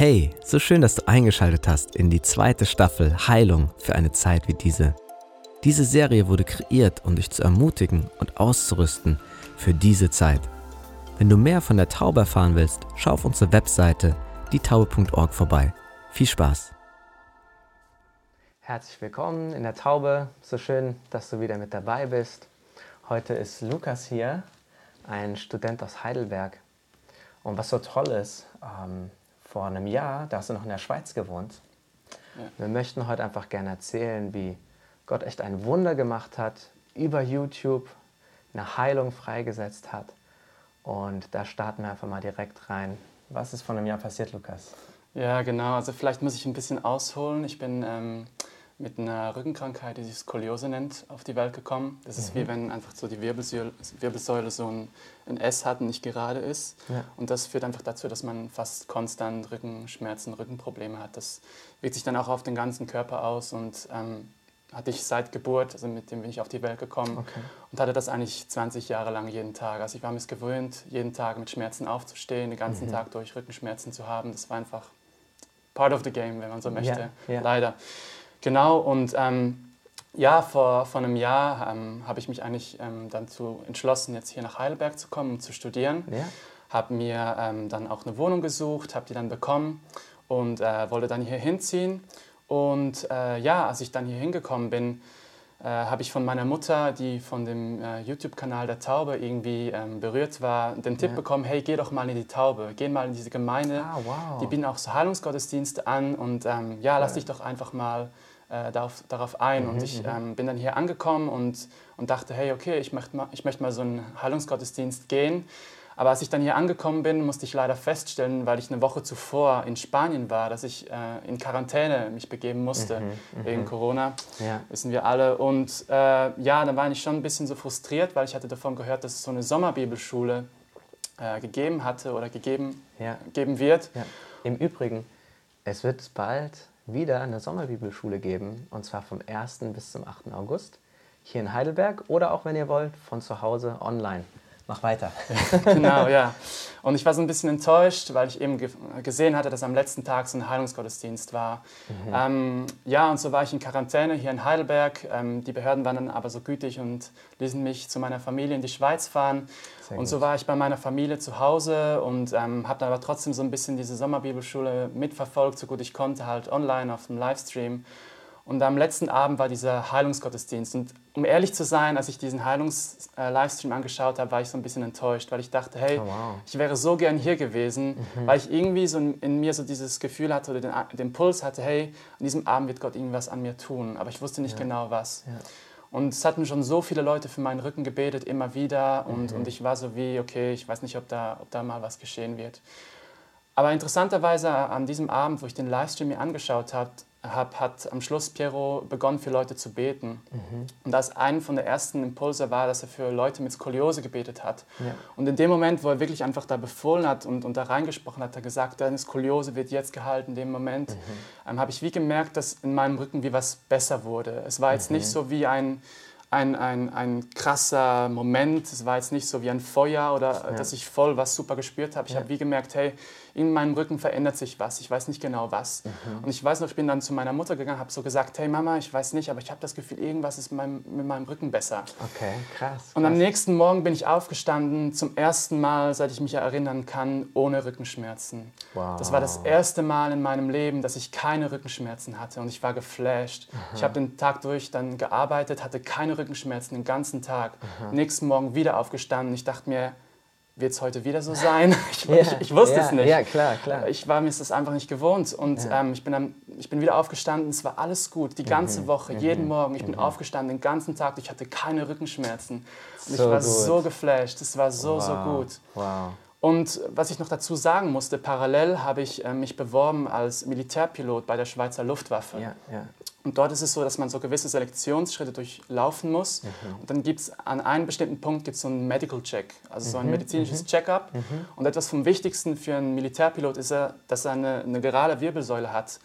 Hey, so schön, dass du eingeschaltet hast in die zweite Staffel Heilung für eine Zeit wie diese. Diese Serie wurde kreiert, um dich zu ermutigen und auszurüsten für diese Zeit. Wenn du mehr von der Taube erfahren willst, schau auf unsere Webseite dietaube.org vorbei. Viel Spaß! Herzlich willkommen in der Taube. So schön, dass du wieder mit dabei bist. Heute ist Lukas hier, ein Student aus Heidelberg. Und was so toll ist, ähm, vor einem Jahr, da hast du noch in der Schweiz gewohnt. Ja. Wir möchten heute einfach gerne erzählen, wie Gott echt ein Wunder gemacht hat, über YouTube eine Heilung freigesetzt hat. Und da starten wir einfach mal direkt rein. Was ist vor einem Jahr passiert, Lukas? Ja, genau. Also vielleicht muss ich ein bisschen ausholen. Ich bin ähm, mit einer Rückenkrankheit, die sich Skoliose nennt, auf die Welt gekommen. Das ist mhm. wie wenn einfach so die Wirbelsäule, Wirbelsäule so ein, ein, S hat und nicht gerade ist. Ja. Und das führt einfach dazu, dass man fast konstant Rückenschmerzen, Rückenprobleme hat. Das wirkt sich dann auch auf den ganzen Körper aus und ähm, hatte ich seit Geburt, also mit dem bin ich auf die Welt gekommen okay. und hatte das eigentlich 20 Jahre lang jeden Tag. Also ich war mir es gewöhnt, jeden Tag mit Schmerzen aufzustehen, den ganzen mhm. Tag durch Rückenschmerzen zu haben. Das war einfach part of the game, wenn man so möchte, ja, ja. leider. Genau, und ähm, ja, vor, vor einem Jahr ähm, habe ich mich eigentlich ähm, dazu entschlossen, jetzt hier nach Heidelberg zu kommen, um zu studieren. Ja. Habe mir ähm, dann auch eine Wohnung gesucht, habe die dann bekommen und äh, wollte dann hier hinziehen. Und äh, ja, als ich dann hier hingekommen bin, äh, habe ich von meiner Mutter, die von dem äh, YouTube-Kanal der Taube irgendwie ähm, berührt war, den Tipp ja. bekommen, hey, geh doch mal in die Taube, geh mal in diese Gemeinde. Ah, wow. Die bieten auch so Heilungsgottesdienste an und ähm, ja, lass dich doch einfach mal äh, darauf, darauf ein. Mhm, und ich mhm. ähm, bin dann hier angekommen und, und dachte, hey, okay, ich möchte mal, ich möchte mal so einen Heilungsgottesdienst gehen. Aber als ich dann hier angekommen bin, musste ich leider feststellen, weil ich eine Woche zuvor in Spanien war, dass ich äh, in Quarantäne mich begeben musste mhm, mhm. wegen Corona. Ja. Wissen wir alle. Und äh, ja, dann war ich schon ein bisschen so frustriert, weil ich hatte davon gehört, dass es so eine Sommerbibelschule äh, gegeben hatte oder gegeben ja. geben wird. Ja. Im Übrigen, es wird bald wieder eine Sommerbibelschule geben, und zwar vom 1. bis zum 8. August hier in Heidelberg oder auch, wenn ihr wollt, von zu Hause online. Mach weiter. genau, ja. Und ich war so ein bisschen enttäuscht, weil ich eben ge gesehen hatte, dass am letzten Tag so ein Heilungsgottesdienst war. Mhm. Ähm, ja, und so war ich in Quarantäne hier in Heidelberg. Ähm, die Behörden waren dann aber so gütig und ließen mich zu meiner Familie in die Schweiz fahren. Sehr und gut. so war ich bei meiner Familie zu Hause und ähm, habe dann aber trotzdem so ein bisschen diese Sommerbibelschule mitverfolgt, so gut ich konnte, halt online auf dem Livestream. Und am letzten Abend war dieser Heilungsgottesdienst. Und um ehrlich zu sein, als ich diesen Heilungs-Livestream angeschaut habe, war ich so ein bisschen enttäuscht, weil ich dachte, hey, oh, wow. ich wäre so gern hier gewesen, mhm. weil ich irgendwie so in mir so dieses Gefühl hatte oder den, den Puls hatte, hey, an diesem Abend wird Gott irgendwas an mir tun. Aber ich wusste nicht ja. genau was. Ja. Und es hatten schon so viele Leute für meinen Rücken gebetet, immer wieder. Und, mhm. und ich war so wie, okay, ich weiß nicht, ob da, ob da mal was geschehen wird. Aber interessanterweise an diesem Abend, wo ich den Livestream mir angeschaut habe, hab, hat am Schluss Piero begonnen, für Leute zu beten. Mhm. Und das ein von der ersten Impulse war, dass er für Leute mit Skoliose gebetet hat. Ja. Und in dem Moment, wo er wirklich einfach da befohlen hat und, und da reingesprochen hat, hat er gesagt, deine Skoliose wird jetzt gehalten. In dem Moment mhm. ähm, habe ich wie gemerkt, dass in meinem Rücken wie was besser wurde. Es war jetzt mhm. nicht so wie ein ein, ein, ein krasser Moment. Es war jetzt nicht so wie ein Feuer oder ja. dass ich voll was super gespürt habe. Ich ja. habe wie gemerkt, hey, in meinem Rücken verändert sich was. Ich weiß nicht genau was. Mhm. Und ich weiß noch, ich bin dann zu meiner Mutter gegangen, habe so gesagt, hey Mama, ich weiß nicht, aber ich habe das Gefühl, irgendwas ist mit meinem, mit meinem Rücken besser. Okay, krass, krass. Und am nächsten Morgen bin ich aufgestanden, zum ersten Mal, seit ich mich erinnern kann, ohne Rückenschmerzen. Wow. Das war das erste Mal in meinem Leben, dass ich keine Rückenschmerzen hatte und ich war geflasht. Mhm. Ich habe den Tag durch dann gearbeitet, hatte keine Rückenschmerzen den ganzen Tag. Mhm. Nächsten Morgen wieder aufgestanden. Ich dachte mir, wird es heute wieder so sein? Ich, ja, ich, ich wusste ja, es nicht. Ja, klar, klar. Ich war mir das einfach nicht gewohnt. Und ähm, ich, bin dann, ich bin wieder aufgestanden, es war alles gut, die ganze mhm. Woche, mhm. jeden Morgen. Ich bin mhm. aufgestanden, den ganzen Tag, ich hatte keine Rückenschmerzen. Und so ich war gut. so geflasht, es war so, wow. so gut. Wow. Und was ich noch dazu sagen musste, parallel habe ich äh, mich beworben als Militärpilot bei der Schweizer Luftwaffe. Ja, ja. Und dort ist es so, dass man so gewisse Selektionsschritte durchlaufen muss. Mhm. Und dann gibt es an einem bestimmten Punkt gibt's so einen Medical Check, also so ein mhm. medizinisches mhm. Check-up. Mhm. Und etwas vom Wichtigsten für einen Militärpilot ist, er, dass er eine, eine gerade Wirbelsäule hat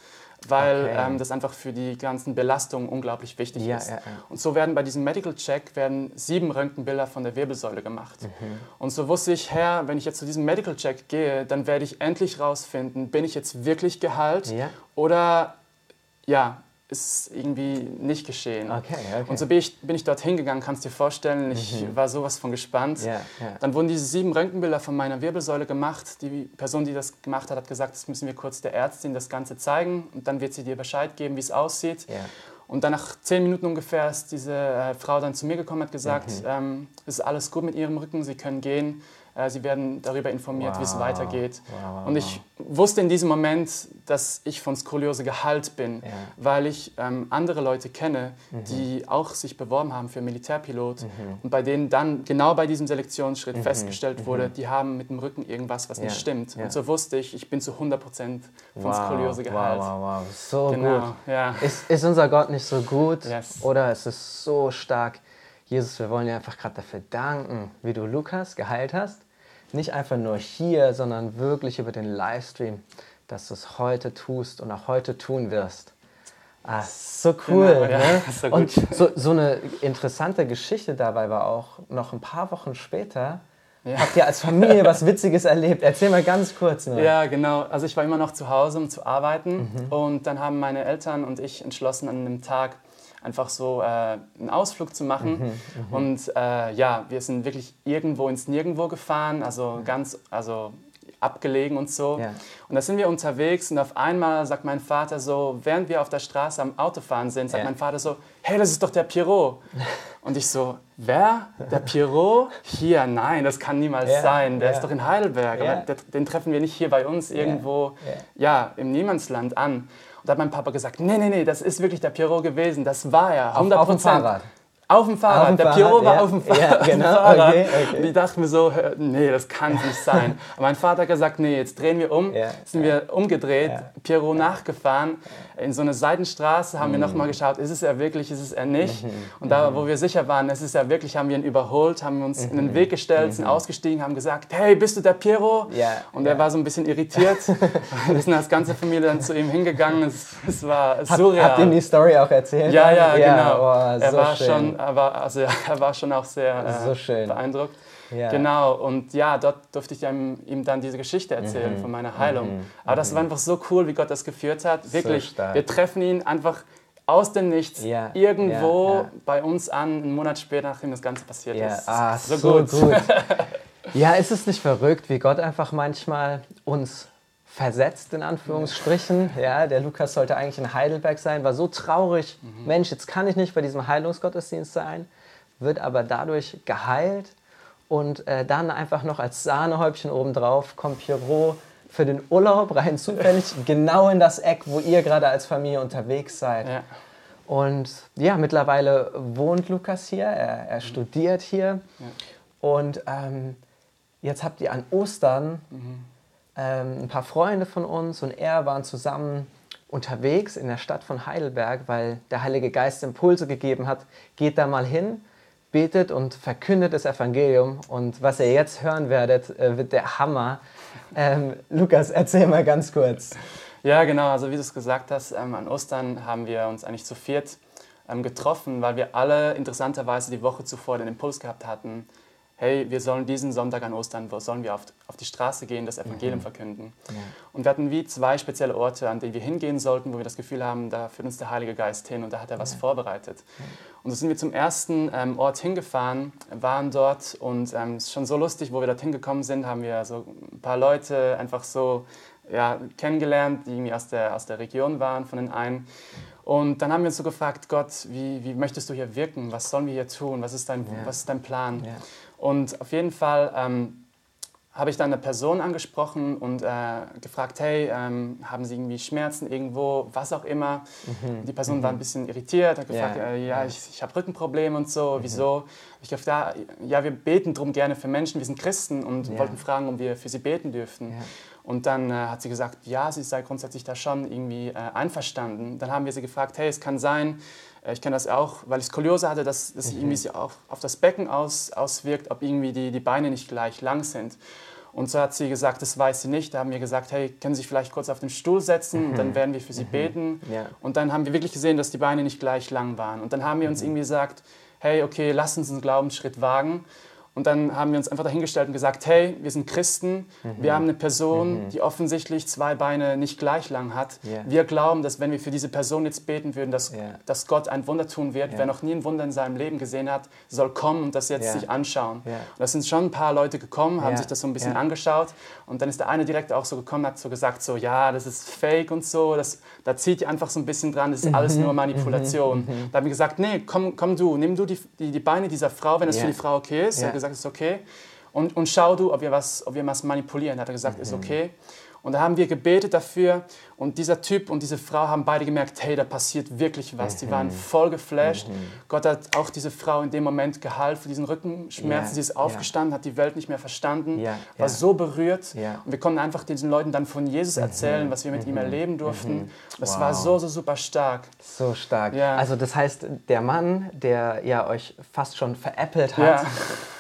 weil okay. ähm, das einfach für die ganzen Belastungen unglaublich wichtig ja, ist. Ja, ja. Und so werden bei diesem Medical Check werden sieben Röntgenbilder von der Wirbelsäule gemacht. Mhm. Und so wusste ich, Herr, wenn ich jetzt zu diesem Medical Check gehe, dann werde ich endlich rausfinden, bin ich jetzt wirklich geheilt oder ja, ist irgendwie nicht geschehen. Okay, okay. Und so bin ich, bin ich dorthin gegangen, kannst du dir vorstellen. Ich mhm. war sowas von gespannt. Yeah, yeah. Dann wurden diese sieben Röntgenbilder von meiner Wirbelsäule gemacht. Die Person, die das gemacht hat, hat gesagt, das müssen wir kurz der Ärztin das Ganze zeigen und dann wird sie dir Bescheid geben, wie es aussieht. Yeah. Und dann nach zehn Minuten ungefähr ist diese äh, Frau dann zu mir gekommen und hat gesagt, mhm. ähm, es ist alles gut mit ihrem Rücken, sie können gehen. Äh, sie werden darüber informiert, wow. wie es weitergeht. Wow, und ich wusste in diesem Moment, dass ich von Skoliose geheilt bin, ja. weil ich ähm, andere Leute kenne, mhm. die auch sich beworben haben für Militärpilot mhm. und bei denen dann genau bei diesem Selektionsschritt mhm. festgestellt mhm. wurde, die haben mit dem Rücken irgendwas, was ja. nicht stimmt. Ja. Und so wusste ich, ich bin zu 100 Prozent von wow. Skoliose geheilt. Wow, wow, wow. So genau. gut. Ja. Ist, ist unser Gott nicht so gut yes. oder ist es so stark? Jesus, wir wollen dir einfach gerade dafür danken, wie du Lukas geheilt hast nicht einfach nur hier, sondern wirklich über den Livestream, dass du es heute tust und auch heute tun wirst. Ah, so cool. Genau, ja, ne? so und so, so, eine interessante Geschichte dabei war auch, noch ein paar Wochen später, ja. habt ihr als Familie was Witziges erlebt? Erzähl mal ganz kurz. Nur. Ja, genau. Also ich war immer noch zu Hause, um zu arbeiten. Mhm. Und dann haben meine Eltern und ich entschlossen, an einem Tag einfach so äh, einen Ausflug zu machen. Mhm, mhm, und äh, ja, wir sind wirklich irgendwo ins Nirgendwo gefahren, also ganz, also abgelegen und so. Ja. Und da sind wir unterwegs und auf einmal sagt mein Vater so, während wir auf der Straße am Autofahren sind, sagt ja. mein Vater so, hey, das ist doch der Pierrot. Und ich so, wer? Der Pierrot? Hier, nein, das kann niemals ja. sein. Der ist doch in Heidelberg. Aber den treffen wir nicht hier bei uns irgendwo, ja, im Niemandsland an. Da hat mein Papa gesagt, nee, nee, nee, das ist wirklich der Pierrot gewesen. Das war er, 100 Auf, auf dem Fahrrad. Auf dem Fahrrad. Auf dem der Fahrrad, Pierrot war auf dem Fahrrad. Ja, genau. Fahrrad. Okay, okay. Und ich dachte mir so, nee, das kann nicht sein. Aber mein Vater hat gesagt, nee, jetzt drehen wir um. Ja, sind ja. wir umgedreht, ja. Pierrot nachgefahren. In so eine Seitenstraße haben mhm. wir nochmal geschaut, ist es er wirklich, ist es er nicht. Mhm. Und da, wo wir sicher waren, ist es er wirklich, haben wir ihn überholt, haben uns mhm. in den Weg gestellt, sind mhm. ausgestiegen, haben gesagt, hey, bist du der Pierrot? Und er war so ein bisschen irritiert. wir sind als ganze Familie dann zu ihm hingegangen. Es, es war surreal. Habt ihr die Story auch erzählt? Ja, ja, genau. Oh, er war schön. Schon er war, also, er war schon auch sehr äh, so beeindruckt. Ja. Genau, und ja, dort durfte ich ihm, ihm dann diese Geschichte erzählen mhm. von meiner Heilung. Mhm. Aber das war einfach so cool, wie Gott das geführt hat. Wirklich, so wir treffen ihn einfach aus dem Nichts ja. irgendwo ja, bei uns an, einen Monat später, nachdem das Ganze passiert ist. Ah, so, so gut. gut. ja, ist es nicht verrückt, wie Gott einfach manchmal uns versetzt, in Anführungsstrichen. Ja, der Lukas sollte eigentlich in Heidelberg sein, war so traurig. Mhm. Mensch, jetzt kann ich nicht bei diesem Heilungsgottesdienst sein, wird aber dadurch geheilt. Und äh, dann einfach noch als Sahnehäubchen obendrauf kommt Pierrot für den Urlaub rein zufällig genau in das Eck, wo ihr gerade als Familie unterwegs seid. Ja. Und ja, mittlerweile wohnt Lukas hier, er, er mhm. studiert hier. Ja. Und ähm, jetzt habt ihr an Ostern mhm ähm, ein paar Freunde von uns und er waren zusammen unterwegs in der Stadt von Heidelberg, weil der Heilige Geist Impulse gegeben hat, geht da mal hin, betet und verkündet das Evangelium. Und was ihr jetzt hören werdet, äh, wird der Hammer. Ähm, Lukas, erzähl mal ganz kurz. Ja, genau. Also wie du es gesagt hast, ähm, an Ostern haben wir uns eigentlich zu viert ähm, getroffen, weil wir alle interessanterweise die Woche zuvor den Impuls gehabt hatten, hey, wir sollen diesen Sonntag an Ostern, wo sollen wir auf, auf die Straße gehen, das Evangelium mhm. verkünden. Ja. Und wir hatten wie zwei spezielle Orte, an denen wir hingehen sollten, wo wir das Gefühl haben, da führt uns der Heilige Geist hin und da hat er was ja. vorbereitet. Ja. Und so sind wir zum ersten ähm, Ort hingefahren, waren dort und ähm, es ist schon so lustig, wo wir dort hingekommen sind, haben wir so ein paar Leute einfach so ja, kennengelernt, die irgendwie aus der, aus der Region waren, von den einen. Und dann haben wir uns so gefragt, Gott, wie, wie möchtest du hier wirken? Was sollen wir hier tun? Was ist dein, was ist dein Plan? Und auf jeden Fall ähm, habe ich dann eine Person angesprochen und äh, gefragt, hey, ähm, haben Sie irgendwie Schmerzen irgendwo, was auch immer. Mhm. Die Person mhm. war ein bisschen irritiert, hat gefragt, yeah. äh, ja, ich, ich habe Rückenprobleme und so, mhm. wieso? Ich gefragt, ja, ja, wir beten drum gerne für Menschen, wir sind Christen und yeah. wollten fragen, ob wir für sie beten dürften. Yeah. Und dann äh, hat sie gesagt, ja, sie sei grundsätzlich da schon irgendwie äh, einverstanden. Dann haben wir sie gefragt, hey, es kann sein, äh, ich kenne das auch, weil ich Skoliose hatte, dass, dass sich irgendwie auch auf das Becken aus, auswirkt, ob irgendwie die, die Beine nicht gleich lang sind. Und so hat sie gesagt, das weiß sie nicht. Da haben wir gesagt, hey, können Sie sich vielleicht kurz auf den Stuhl setzen? Und dann werden wir für Sie beten. Ja. Und dann haben wir wirklich gesehen, dass die Beine nicht gleich lang waren. Und dann haben wir uns irgendwie gesagt, hey, okay, lass uns einen Glaubensschritt wagen. Und dann haben wir uns einfach dahingestellt und gesagt, hey, wir sind Christen, wir haben eine Person, die offensichtlich zwei Beine nicht gleich lang hat. Ja. Wir glauben, dass wenn wir für diese Person jetzt beten würden, dass, Ja. dass Gott ein Wunder tun wird. Ja. Wer noch nie ein Wunder in seinem Leben gesehen hat, soll kommen und das jetzt sich anschauen. Und da sind schon ein paar Leute gekommen, haben sich das so ein bisschen angeschaut. Und dann ist der eine direkt auch so gekommen, hat so gesagt, so, ja, das ist fake und so, das, da zieht ihr einfach so ein bisschen dran, das ist Mhm. alles nur Manipulation. Da haben wir gesagt, nee, komm, komm du, nimm du die, die, die Beine dieser Frau, wenn das für die Frau okay ist. Gesagt, ist okay. Und, und schau du, ob wir, was, ob wir was manipulieren. Hat er gesagt, Mhm. ist okay. Und da haben wir gebetet dafür und dieser Typ und diese Frau haben beide gemerkt, hey, da passiert wirklich was. Die Mhm. waren voll geflasht. Gott hat auch diese Frau in dem Moment geheilt für diesen Rückenschmerzen. Ja, Sie ist aufgestanden, hat die Welt nicht mehr verstanden, Ja, war so berührt. Und wir konnten einfach diesen Leuten dann von Jesus erzählen, was wir mit ihm erleben durften. Das war Mhm. Wow. so, so super stark. So stark. Ja. Also das heißt, der Mann, der ja euch fast schon veräppelt hat, Ja.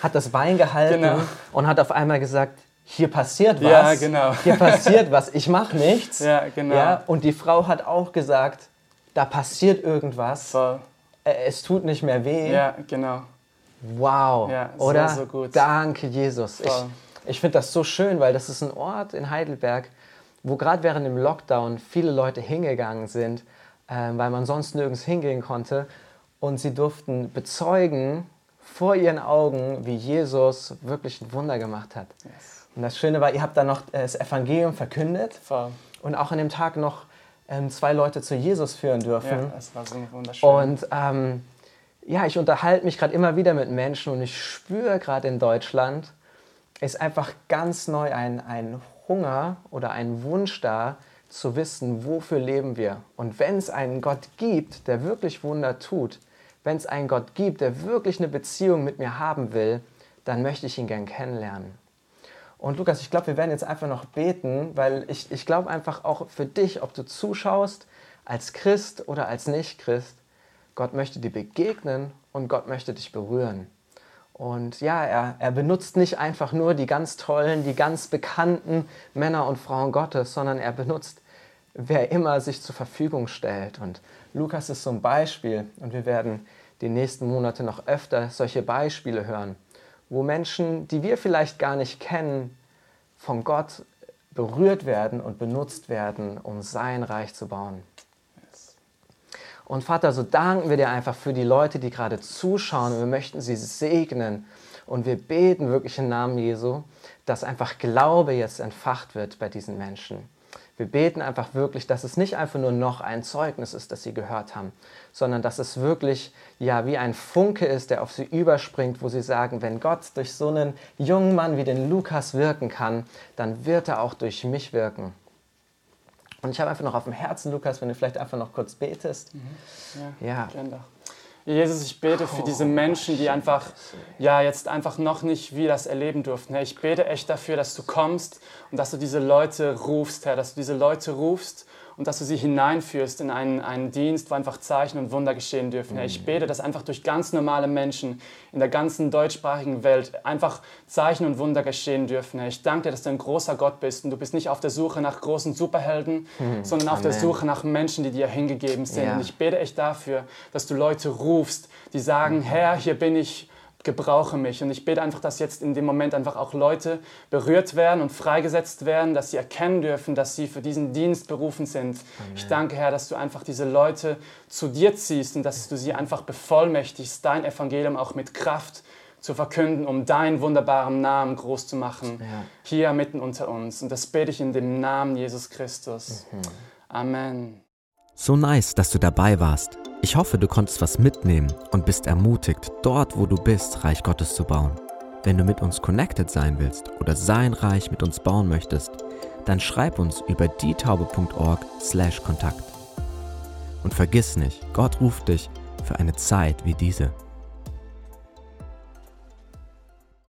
hat das Bein gehalten Genau. und hat auf einmal gesagt, hier passiert was. Ja, genau. Hier passiert was. Ich mache nichts. Ja, genau. Ja, und die Frau hat auch gesagt, da passiert irgendwas. Voll. Äh, Es tut nicht mehr weh. Ja, genau. Wow. Ja, so, Oder? so gut. Danke, Jesus. Ich, Voll. ich finde das so schön, weil das ist ein Ort in Heidelberg, wo gerade während dem Lockdown viele Leute hingegangen sind, ähm, weil man sonst nirgends hingehen konnte. Und sie durften bezeugen vor ihren Augen, wie Jesus wirklich ein Wunder gemacht hat. Yes. Und das Schöne war, ihr habt dann noch äh, das Evangelium verkündet Voll. und auch an dem Tag noch ähm, zwei Leute zu Jesus führen Ja, dürfen. das war so wunderschön. Und ähm, ja, ich unterhalte mich gerade immer wieder mit Menschen und ich spüre gerade in Deutschland, ist einfach ganz neu ein, ein Hunger oder ein Wunsch da, zu wissen, wofür leben wir. Und wenn es einen Gott gibt, der wirklich Wunder tut, wenn es einen Gott gibt, der wirklich eine Beziehung mit mir haben will, dann möchte ich ihn gern kennenlernen. Und Lukas, ich glaube, wir werden jetzt einfach noch beten, weil ich, ich glaube einfach auch für dich, ob du zuschaust, als Christ oder als Nicht-Christ, Gott möchte dir begegnen und Gott möchte dich berühren. Und ja, er, er benutzt nicht einfach nur die ganz tollen, die ganz bekannten Männer und Frauen Gottes, sondern er benutzt, wer immer sich zur Verfügung stellt. Und Lukas ist so ein Beispiel und wir werden die nächsten Monate noch öfter solche Beispiele hören, wo Menschen, die wir vielleicht gar nicht kennen, von Gott berührt werden und benutzt werden, um sein Reich zu bauen. Und Vater, so danken wir dir einfach für die Leute, die gerade zuschauen und wir möchten sie segnen. Und wir beten wirklich im Namen Jesu, dass einfach Glaube jetzt entfacht wird bei diesen Menschen. Wir beten einfach wirklich, dass es nicht einfach nur noch ein Zeugnis ist, das sie gehört haben, sondern dass es wirklich ja wie ein Funke ist, der auf sie überspringt, wo sie sagen, wenn Gott durch so einen jungen Mann wie den Lukas wirken kann, dann wird er auch durch mich wirken. Und ich habe einfach noch auf dem Herzen, Lukas, wenn du vielleicht einfach noch kurz betest. Ja, Ja. Jesus, ich bete für diese Menschen, die einfach, ja, jetzt einfach noch nicht wie das erleben durften. Ich bete echt dafür, dass du kommst und dass du diese Leute rufst, Herr, dass du diese Leute rufst und dass du sie hineinführst in einen, einen Dienst, wo einfach Zeichen und Wunder geschehen dürfen. Herr, ich bete, dass einfach durch ganz normale Menschen in der ganzen deutschsprachigen Welt einfach Zeichen und Wunder geschehen dürfen. Herr, ich danke dir, dass du ein großer Gott bist und du bist nicht auf der Suche nach großen Superhelden, sondern auf der Amen. Suche nach Menschen, die dir hingegeben sind. Ja. Und ich bete echt dafür, dass du Leute rufst, die sagen, Herr, hier bin ich, gebrauche mich. Und ich bete einfach, dass jetzt in dem Moment einfach auch Leute berührt werden und freigesetzt werden, dass sie erkennen dürfen, dass sie für diesen Dienst berufen sind. Ich danke, Herr, dass du einfach diese Leute zu dir ziehst und dass du sie einfach bevollmächtigst, dein Evangelium auch mit Kraft zu verkünden, um deinen wunderbaren Namen groß zu machen, Ja. hier mitten unter uns. Und das bete ich in dem Namen Jesus Christus. Amen. So nice, dass du dabei warst. Ich hoffe, du konntest was mitnehmen und bist ermutigt, dort, wo du bist, Reich Gottes zu bauen. Wenn du mit uns connected sein willst oder sein Reich mit uns bauen möchtest, dann schreib uns über dietaube.org/kontakt. Und vergiss nicht, Gott ruft dich für eine Zeit wie diese.